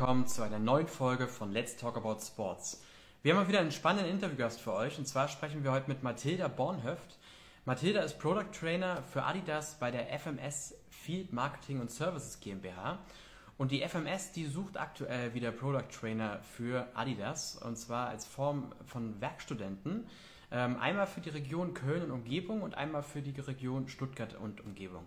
willkommen zu einer neuen Folge von Let's Talk About Sports. Wir haben mal wieder einen spannenden Interviewgast für euch und zwar sprechen wir heute mit Mathilda Bornhöft. Mathilda ist Product Trainer für Adidas bei der FMS Field Marketing und Services GmbH. Und die FMS, die sucht aktuell wieder Product Trainer für Adidas und zwar als Form von Werkstudenten. Ähm, einmal für die Region Köln und Umgebung und einmal für die Region Stuttgart und Umgebung.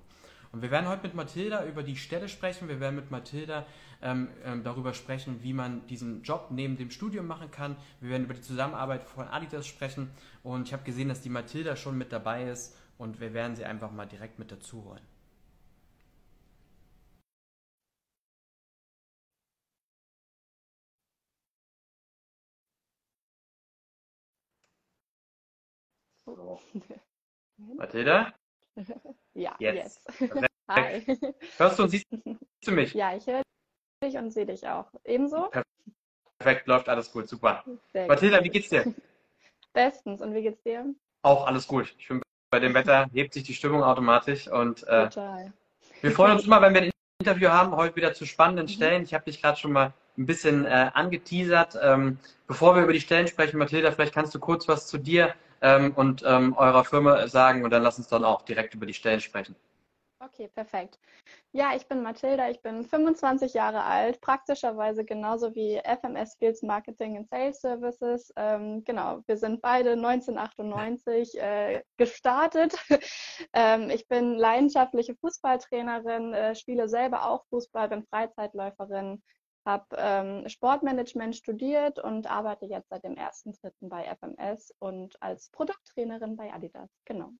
Und wir werden heute mit Mathilda über die Stelle sprechen. Wir werden mit Mathilda ähm, ähm, darüber sprechen, wie man diesen Job neben dem Studium machen kann. Wir werden über die Zusammenarbeit von Adidas sprechen. Und ich habe gesehen, dass die Mathilda schon mit dabei ist. Und wir werden sie einfach mal direkt mit dazu holen. Mathilda? Ja, Jetzt. jetzt. Hi. Hörst du und siehst du mich? Ja, ich höre dich und sehe dich auch. Ebenso? Perfekt, läuft alles gut, super. Sehr Mathilda, gut. wie geht's dir? Bestens. Und wie geht's dir? Auch alles gut. Ich finde, bei dem Wetter hebt sich die Stimmung automatisch und äh, Total. wir freuen uns immer, wenn wir ein Interview haben, heute wieder zu spannenden Stellen. Ich habe dich gerade schon mal ein bisschen äh, angeteasert. Ähm, bevor wir über die Stellen sprechen, Mathilda, vielleicht kannst du kurz was zu dir ähm, und ähm, eurer Firma sagen und dann lass uns dann auch direkt über die Stellen sprechen. Okay, perfekt. Ja, ich bin Mathilda, ich bin 25 Jahre alt, praktischerweise genauso wie FMS Fields Marketing and Sales Services. Ähm, genau, wir sind beide 1998 äh, gestartet. ähm, ich bin leidenschaftliche Fußballtrainerin, äh, spiele selber auch Fußball, bin Freizeitläuferin, habe ähm, Sportmanagement studiert und arbeite jetzt seit dem 1.3. bei FMS und als Produkttrainerin bei Adidas. Genau.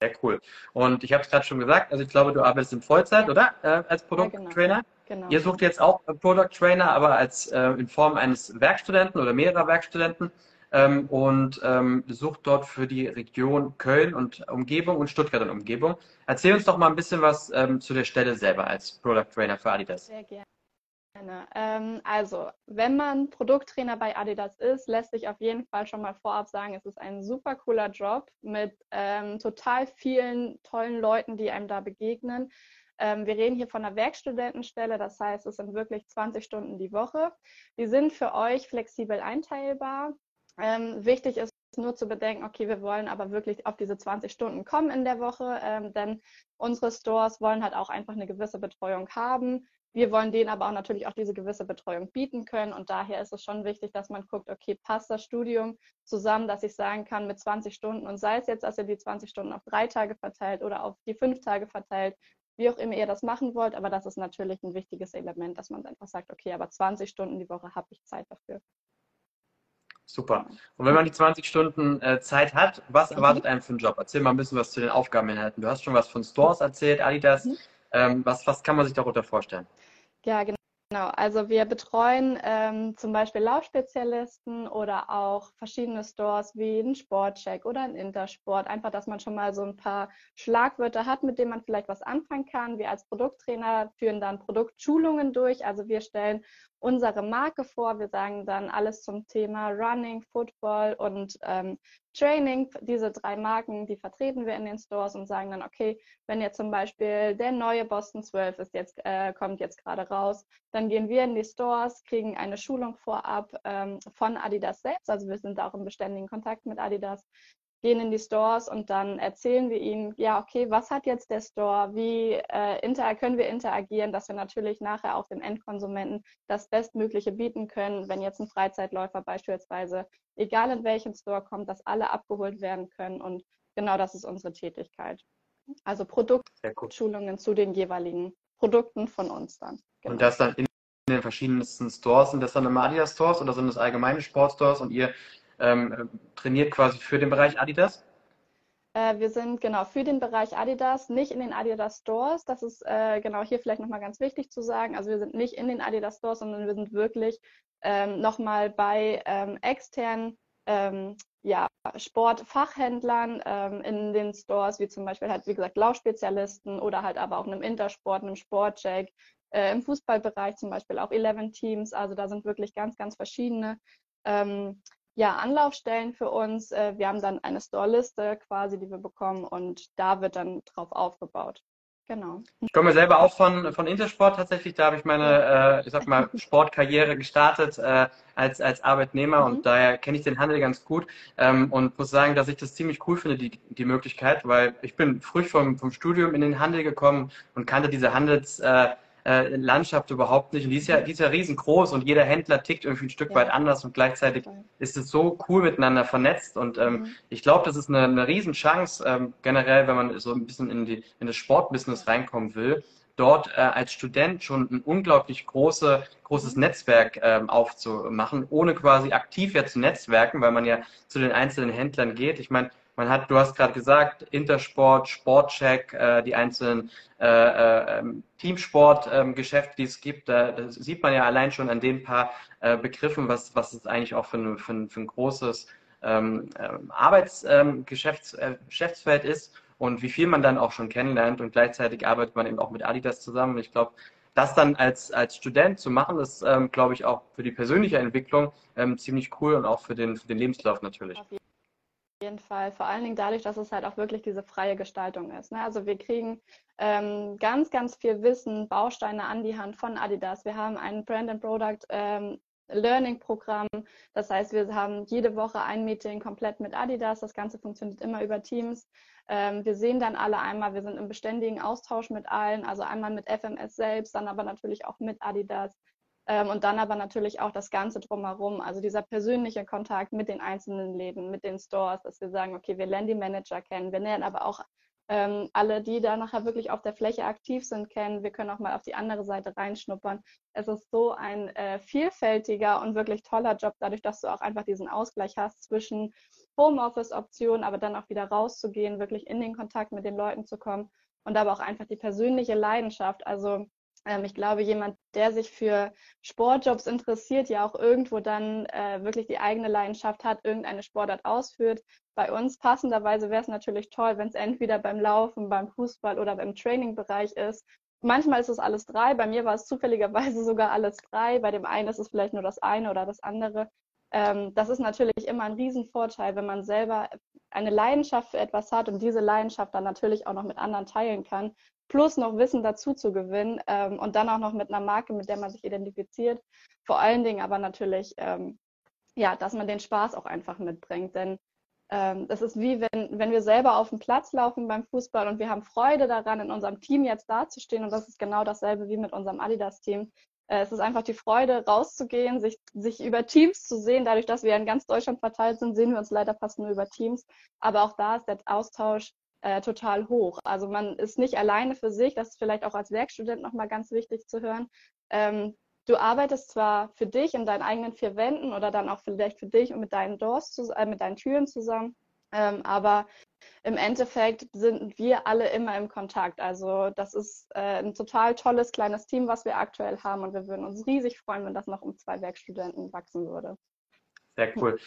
Sehr cool. Und ich habe es gerade schon gesagt, also ich glaube, du arbeitest in Vollzeit, Ja. oder? Äh, als Ja, Product genau. Trainer. Genau. Ihr sucht jetzt auch Product Trainer, aber als äh, in Form eines Werkstudenten oder mehrerer Werkstudenten ähm, und ähm, sucht dort für die Region Köln und Umgebung und Stuttgart und Umgebung. Erzähl uns doch mal ein bisschen was ähm, zu der Stelle selber als Product Trainer für Adidas. Sehr gerne. Ähm, also, wenn man Produkttrainer bei Adidas ist, lässt sich auf jeden Fall schon mal vorab sagen, es ist ein super cooler Job mit ähm, total vielen tollen Leuten, die einem da begegnen. Ähm, wir reden hier von einer Werkstudentenstelle, das heißt, es sind wirklich 20 Stunden die Woche. Die sind für euch flexibel einteilbar. Ähm, wichtig ist nur zu bedenken, okay, wir wollen aber wirklich auf diese 20 Stunden kommen in der Woche, ähm, denn unsere Stores wollen halt auch einfach eine gewisse Betreuung haben. Wir wollen denen aber auch natürlich auch diese gewisse Betreuung bieten können und daher ist es schon wichtig, dass man guckt, okay, passt das Studium zusammen, dass ich sagen kann mit 20 Stunden und sei es jetzt, dass ihr die 20 Stunden auf drei Tage verteilt oder auf die fünf Tage verteilt, wie auch immer ihr das machen wollt, aber das ist natürlich ein wichtiges Element, dass man einfach sagt, okay, aber 20 Stunden die Woche habe ich Zeit dafür. Super. Und wenn man die 20 Stunden äh, Zeit hat, was Mhm. erwartet einem für einen Job? Erzähl mal ein bisschen was zu den Aufgabeninhalten. Du hast schon was von Stores erzählt, Adidas. Mhm. Ähm, was, was kann man sich darunter vorstellen? Ja, genau. Also wir betreuen ähm, zum Beispiel Laufspezialisten oder auch verschiedene Stores wie einen Sportcheck oder einen Intersport. Einfach, dass man schon mal so ein paar Schlagwörter hat, mit denen man vielleicht was anfangen kann. Wir als Produkttrainer führen dann Produktschulungen durch. Also wir stellen unsere Marke vor. Wir sagen dann alles zum Thema Running, Football und ähm, Training. Diese drei Marken, die vertreten wir in den Stores und sagen dann, okay, wenn jetzt zum Beispiel der neue Boston 12 ist jetzt, äh, kommt jetzt gerade raus, dann gehen wir in die Stores, kriegen eine Schulung vorab ähm, von Adidas selbst. Also wir sind auch im beständigen Kontakt mit Adidas, gehen in die Stores und dann erzählen wir ihnen, ja, okay, was hat jetzt der Store, wie äh, inter können wir interagieren, dass wir natürlich nachher auch dem Endkonsumenten das Bestmögliche bieten können, wenn jetzt ein Freizeitläufer beispielsweise, egal in welchen Store kommt, dass alle abgeholt werden können und genau das ist unsere Tätigkeit. Also. Produktschulungen zu den jeweiligen Produkten von uns dann. Genau. Und das dann in den verschiedensten Stores. Sind das dann immer Adidas Stores oder sind das allgemeine Sportstores und ihr ähm, trainiert quasi für den Bereich Adidas? Äh, wir sind genau für den Bereich Adidas, nicht in den Adidas Stores. Das ist äh, genau hier vielleicht nochmal ganz wichtig zu sagen. Also wir sind nicht in den Adidas Stores, sondern wir sind wirklich ähm, nochmal bei ähm, externen ähm, ja, Sportfachhändlern ähm, in den Stores, wie zum Beispiel halt, wie gesagt, Laufspezialisten oder halt aber auch einem Intersport, einem Sportcheck, äh, im Fußballbereich zum Beispiel auch 11 Teams. Also da sind wirklich ganz, ganz verschiedene ähm, ja, Anlaufstellen für uns. Äh, wir haben dann eine Store-Liste quasi, die wir bekommen und da wird dann drauf aufgebaut. Genau. Ich komme selber auch von, von Intersport tatsächlich. Da habe ich meine, äh, ich sag mal, Sportkarriere gestartet äh, als, als Arbeitnehmer mhm. und daher kenne ich den Handel ganz gut ähm, und muss sagen, dass ich das ziemlich cool finde, die, die Möglichkeit, weil ich bin früh vom, vom Studium in den Handel gekommen und kannte diese Handels, äh, äh, Landschaft überhaupt nicht. Und die ist ja, die ist ja riesengroß und jeder Händler tickt irgendwie ein Stück ja. weit anders und gleichzeitig ist es so cool miteinander vernetzt. Und ähm, mhm. ich glaube, das ist eine, eine Riesenchance, ähm, generell, wenn man so ein bisschen in, die, in das Sportbusiness reinkommen will, dort äh, als Student schon ein unglaublich große, großes mhm. Netzwerk ähm, aufzumachen, ohne quasi aktiv ja zu netzwerken, weil man ja zu den einzelnen Händlern geht. Ich meine, man hat, du hast gerade gesagt, Intersport, Sportcheck, äh, die einzelnen äh, äh, ähm, Teamsportgeschäfte, ähm, die es gibt, da, da, sieht man ja allein schon an den paar äh, Begriffen, was, was es eigentlich auch für ein, für ein, für ein großes ähm, ähm Arbeitsgeschäftsfeld ähm, ist und wie viel man dann auch schon kennenlernt. Und gleichzeitig arbeitet man eben auch mit Adidas zusammen. Ich glaube, das dann als, als Student zu machen, ist, ähm, glaube ich, auch für die persönliche Entwicklung ähm, ziemlich cool und auch für den, für den Lebenslauf natürlich jeden Fall. Vor allen Dingen dadurch, dass es halt auch wirklich diese freie Gestaltung ist. Ne? Also wir kriegen ähm, ganz, ganz viel Wissen, Bausteine an die Hand von Adidas. Wir haben ein Brand and Product ähm, Learning Programm. Das heißt, wir haben jede Woche ein Meeting komplett mit Adidas. Das Ganze funktioniert immer über Teams. Ähm, wir sehen dann alle einmal, wir sind im beständigen Austausch mit allen, also einmal mit FMS selbst, dann aber natürlich auch mit Adidas. Ähm, und dann aber natürlich auch das Ganze drumherum, also dieser persönliche Kontakt mit den einzelnen Läden, mit den Stores, dass wir sagen, okay, wir lernen die Manager kennen, wir lernen aber auch ähm, alle, die da nachher wirklich auf der Fläche aktiv sind, kennen. Wir können auch mal auf die andere Seite reinschnuppern. Es ist so ein äh, vielfältiger und wirklich toller Job, dadurch, dass du auch einfach diesen Ausgleich hast zwischen Homeoffice-Optionen, aber dann auch wieder rauszugehen, wirklich in den Kontakt mit den Leuten zu kommen und aber auch einfach die persönliche Leidenschaft. Also ähm, ich glaube, jemand, der sich für Sportjobs interessiert, ja auch irgendwo dann äh, wirklich die eigene Leidenschaft hat, irgendeine Sportart ausführt. Bei uns passenderweise wäre es natürlich toll, wenn es entweder beim Laufen, beim Fußball oder beim Trainingbereich ist. Manchmal ist es alles drei. Bei mir war es zufälligerweise sogar alles drei. Bei dem einen ist es vielleicht nur das eine oder das andere. Ähm, das ist natürlich immer ein Riesenvorteil, wenn man selber eine Leidenschaft für etwas hat und diese Leidenschaft dann natürlich auch noch mit anderen teilen kann, plus noch Wissen dazu zu gewinnen ähm, und dann auch noch mit einer Marke, mit der man sich identifiziert. Vor allen Dingen aber natürlich, ähm, ja, dass man den Spaß auch einfach mitbringt. Denn das ist wie wenn, wenn wir selber auf dem Platz laufen beim Fußball und wir haben Freude daran, in unserem Team jetzt dazustehen. Und das ist genau dasselbe wie mit unserem Adidas-Team. Äh, es ist einfach die Freude, rauszugehen, sich, sich über Teams zu sehen. Dadurch, dass wir in ganz Deutschland verteilt sind, sehen wir uns leider fast nur über Teams. Aber auch da ist der Austausch äh, total hoch. Also man ist nicht alleine für sich, das ist vielleicht auch als Werkstudent nochmal ganz wichtig zu hören. Ähm, du arbeitest zwar für dich in deinen eigenen vier Wänden oder dann auch vielleicht für dich und mit deinen Doors, äh, mit deinen Türen zusammen, ähm, aber im Endeffekt sind wir alle immer im Kontakt. Also das ist äh, ein total tolles kleines Team, was wir aktuell haben und wir würden uns riesig freuen, wenn das noch um zwei Werkstudenten wachsen würde. Sehr cool.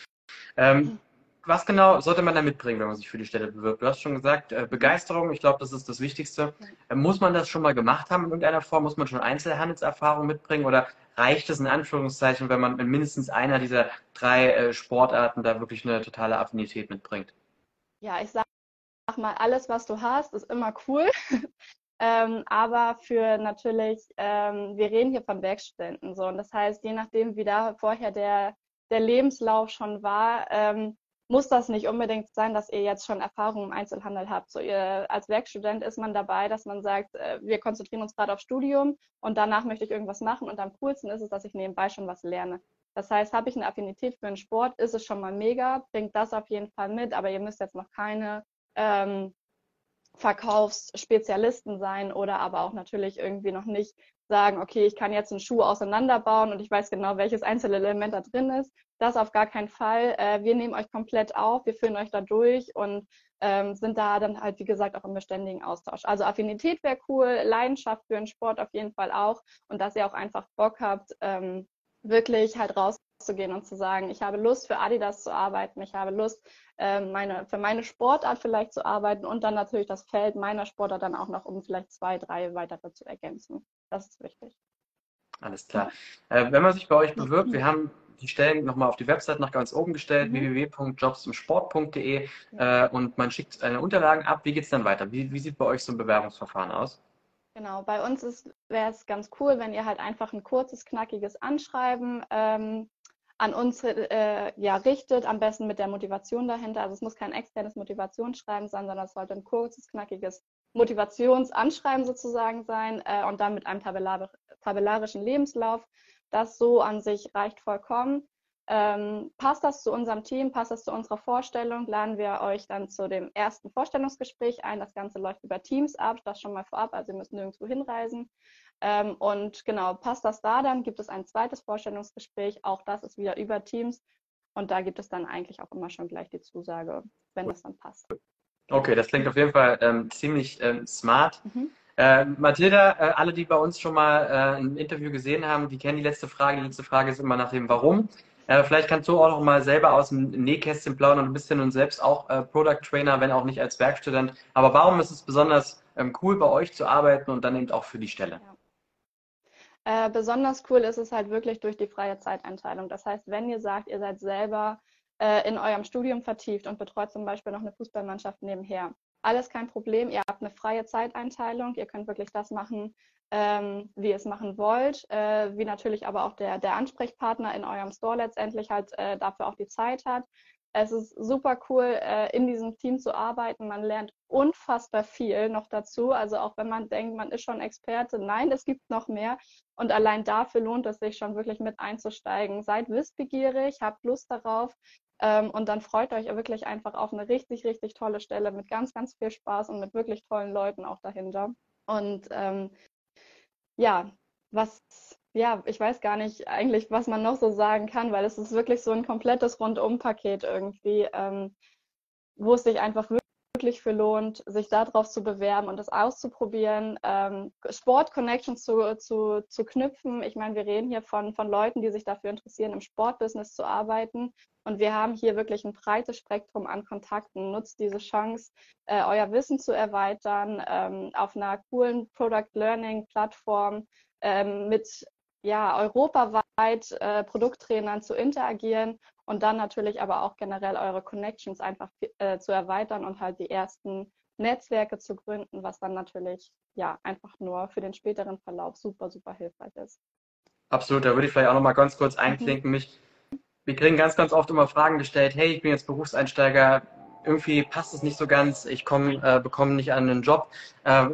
Ähm, was genau sollte man da mitbringen, wenn man sich für die Stelle bewirbt? Du hast schon gesagt, äh, Begeisterung, ich glaube, das ist das Wichtigste. Äh, muss man das schon mal gemacht haben in irgendeiner Form? Muss man schon Einzelhandelserfahrung mitbringen oder reicht es in Anführungszeichen, wenn man in mindestens einer dieser drei äh, Sportarten da wirklich eine totale Affinität mitbringt? Ja, ich sag mal, alles, was du hast, ist immer cool. ähm, aber für natürlich, ähm, wir reden hier von Werkstudenten so. Und das heißt, je nachdem, wie da vorher der, der Lebenslauf schon war, ähm, muss das nicht unbedingt sein, dass ihr jetzt schon Erfahrung im Einzelhandel habt. So ihr, als Werkstudent ist man dabei, dass man sagt, äh, wir konzentrieren uns gerade auf Studium und danach möchte ich irgendwas machen und am coolsten ist es, dass ich nebenbei schon was lerne. Das heißt, habe ich eine Affinität für einen Sport, ist es schon mal mega, bringt das auf jeden Fall mit, aber ihr müsst jetzt noch keine ähm, Verkaufsspezialisten sein oder aber auch natürlich irgendwie noch nicht sagen, okay, ich kann jetzt einen Schuh auseinanderbauen und ich weiß genau, welches einzelne Element da drin ist. Das auf gar keinen Fall. Äh, wir nehmen euch komplett auf, wir führen euch da durch und ähm, sind da dann halt, wie gesagt, auch im beständigen Austausch. Also Affinität wäre cool, Leidenschaft für den Sport auf jeden Fall auch und dass ihr auch einfach Bock habt, ähm, wirklich halt rauszugehen und zu sagen, ich habe Lust für Adidas zu arbeiten, ich habe Lust äh, meine, für meine Sportart vielleicht zu arbeiten und dann natürlich das Feld meiner Sportart dann auch noch um vielleicht zwei, drei weitere zu ergänzen. Das ist wichtig. Alles klar. Äh, wenn man sich bei euch bewirbt, wir haben die Stellen nochmal auf die Website nach ganz oben gestellt, mhm. www.jobsimsport.de äh, und man schickt eine Unterlagen ab. Wie geht es dann weiter? Wie, wie, sieht bei euch so ein Bewerbungsverfahren aus? Genau, bei uns wäre es ganz cool, wenn ihr halt einfach ein kurzes, knackiges Anschreiben ähm, an uns äh, ja, richtet, am besten mit der Motivation dahinter. Also es muss kein externes Motivationsschreiben sein, sondern es sollte ein kurzes, knackiges Motivationsanschreiben sozusagen sein äh, und dann mit einem tabellar tabellarischen Lebenslauf. Das so an sich reicht vollkommen. Ähm, passt das zu unserem Team, passt das zu unserer Vorstellung, laden wir euch dann zu dem ersten Vorstellungsgespräch ein. Das Ganze läuft über Teams ab, das schon mal vorab, also ihr müsst nirgendwo hinreisen. Ähm, und genau, passt das da, dann gibt es ein zweites Vorstellungsgespräch, auch das ist wieder über Teams. Und da gibt es dann eigentlich auch immer schon gleich die Zusage, wenn das dann passt. Okay, das klingt auf jeden Fall ähm, ziemlich ähm, smart. Mhm. Äh, Mathilda, äh, alle, die bei uns schon mal äh, ein Interview gesehen haben, die kennen die letzte Frage. Die letzte Frage ist immer nach dem Warum. Äh, vielleicht kannst du auch noch mal selber aus dem Nähkästchen plaudern und ein bisschen und selbst auch äh, Product Trainer, wenn auch nicht als Werkstudent. Aber warum ist es besonders ähm, cool, bei euch zu arbeiten und dann eben auch für die Stelle? Ja. Äh, besonders cool ist es halt wirklich durch die freie Zeiteinteilung. Das heißt, wenn ihr sagt, ihr seid selber äh, in eurem Studium vertieft und betreut zum Beispiel noch eine Fußballmannschaft nebenher, alles kein Problem. Ihr habt eine freie Zeiteinteilung. Ihr könnt wirklich das machen, ähm, wie ihr es machen wollt, äh, wie natürlich aber auch der, der Ansprechpartner in eurem Store letztendlich halt äh, dafür auch die Zeit hat. Es ist super cool, äh, in diesem Team zu arbeiten. Man lernt unfassbar viel noch dazu. Also auch wenn man denkt, man ist schon Experte, nein, es gibt noch mehr. Und allein dafür lohnt es sich schon wirklich mit einzusteigen. Seid wissbegierig, habt Lust darauf. Ähm, und dann freut euch wirklich einfach auf eine richtig, richtig tolle Stelle mit ganz, ganz viel Spaß und mit wirklich tollen Leuten auch dahinter. Und ähm, ja, was, ja, ich weiß gar nicht eigentlich, was man noch so sagen kann, weil es ist wirklich so ein komplettes Rundum-Paket irgendwie, ähm, wo es sich einfach wirklich für lohnt, sich darauf zu bewerben und das auszuprobieren, ähm, Sport-Connections zu, zu, zu knüpfen. Ich meine, wir reden hier von, von Leuten, die sich dafür interessieren, im Sportbusiness zu arbeiten. Und wir haben hier wirklich ein breites Spektrum an Kontakten. Nutzt diese Chance, äh, euer Wissen zu erweitern, ähm, auf einer coolen Product Learning Plattform ähm, mit ja, europaweit äh, Produkttrainern zu interagieren und dann natürlich aber auch generell eure Connections einfach äh, zu erweitern und halt die ersten Netzwerke zu gründen, was dann natürlich ja einfach nur für den späteren Verlauf super, super hilfreich ist. Absolut, da würde ich vielleicht auch noch mal ganz kurz einklinken. Mich wir kriegen ganz, ganz oft immer Fragen gestellt, hey, ich bin jetzt Berufseinsteiger, irgendwie passt es nicht so ganz, ich komme, äh, bekomme nicht an einen Job, äh,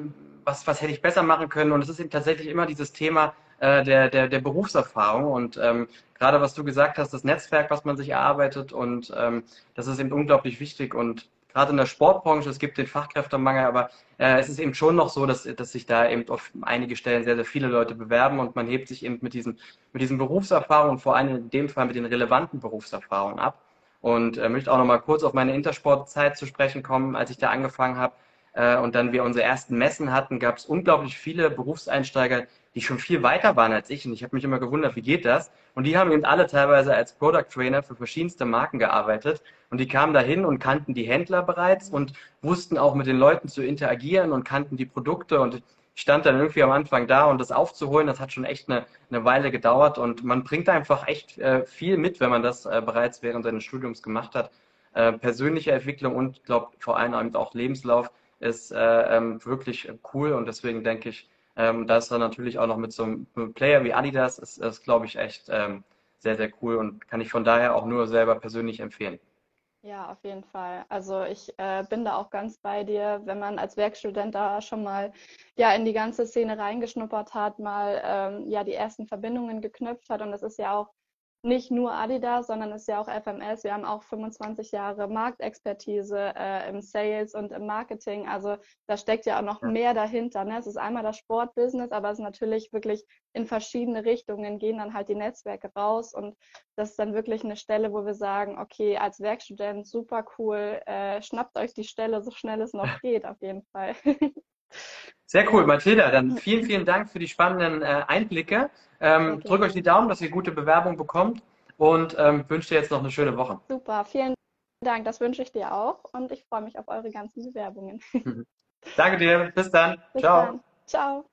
was, was hätte ich besser machen können? Und es ist eben tatsächlich immer dieses Thema äh, der, der, der Berufserfahrung. Und ähm, gerade was du gesagt hast, das Netzwerk, was man sich erarbeitet und ähm, das ist eben unglaublich wichtig. Und gerade in der Sportbranche, es gibt den Fachkräftemangel, aber äh, es ist eben schon noch so, dass, dass sich da eben auf einige Stellen sehr, sehr viele Leute bewerben. Und man hebt sich eben mit diesen, mit diesen Berufserfahrungen, vor allem in dem Fall mit den relevanten Berufserfahrungen ab. Und äh, möchte auch noch mal kurz auf meine Intersportzeit zu sprechen kommen, als ich da angefangen habe äh, und dann wir unsere ersten Messen hatten, gab es unglaublich viele Berufseinsteiger, die schon viel weiter waren als ich. Und ich habe mich immer gewundert, wie geht das? Und die haben eben alle teilweise als Product Trainer für verschiedenste Marken gearbeitet. Und die kamen dahin und kannten die Händler bereits und wussten auch mit den Leuten zu interagieren und kannten die Produkte. Und ich stand dann irgendwie am Anfang da und das aufzuholen, das hat schon echt eine, eine Weile gedauert. Und man bringt einfach echt äh, viel mit, wenn man das äh, bereits während seines Studiums gemacht hat. Äh, persönliche Entwicklung und, glaube vor allem auch Lebenslauf ist äh, ähm, wirklich cool. Und deswegen denke ich, ähm, da ist dann natürlich auch noch mit so einem Player wie Adidas, ist, ist glaube ich, echt ähm, sehr, sehr cool und kann ich von daher auch nur selber persönlich empfehlen. Ja, auf jeden Fall. Also ich äh, bin da auch ganz bei dir, wenn man als Werkstudent da schon mal ja in die ganze Szene reingeschnuppert hat, mal ähm, ja die ersten Verbindungen geknüpft hat und das ist ja auch nicht nur Adidas, sondern es ist ja auch FMS. Wir haben auch 25 Jahre Marktexpertise äh, im Sales und im Marketing. Also da steckt ja auch noch ja. mehr dahinter. Ne? Es ist einmal das Sportbusiness, aber es ist natürlich wirklich in verschiedene Richtungen gehen dann halt die Netzwerke raus und das ist dann wirklich eine Stelle, wo wir sagen, okay, als Werkstudent super cool, äh, schnappt euch die Stelle so schnell es noch geht, auf jeden Fall. Sehr cool, Mathilda. Dann vielen, vielen Dank für die spannenden äh, Einblicke. Ähm, drückt euch die Daumen, dass ihr gute Bewerbung bekommt und ähm, wünsche dir jetzt noch eine schöne Woche. Super, vielen Dank. Das wünsche ich dir auch und ich freue mich auf eure ganzen Bewerbungen. Danke dir. Bis dann. Bis Ciao. Dann. Ciao.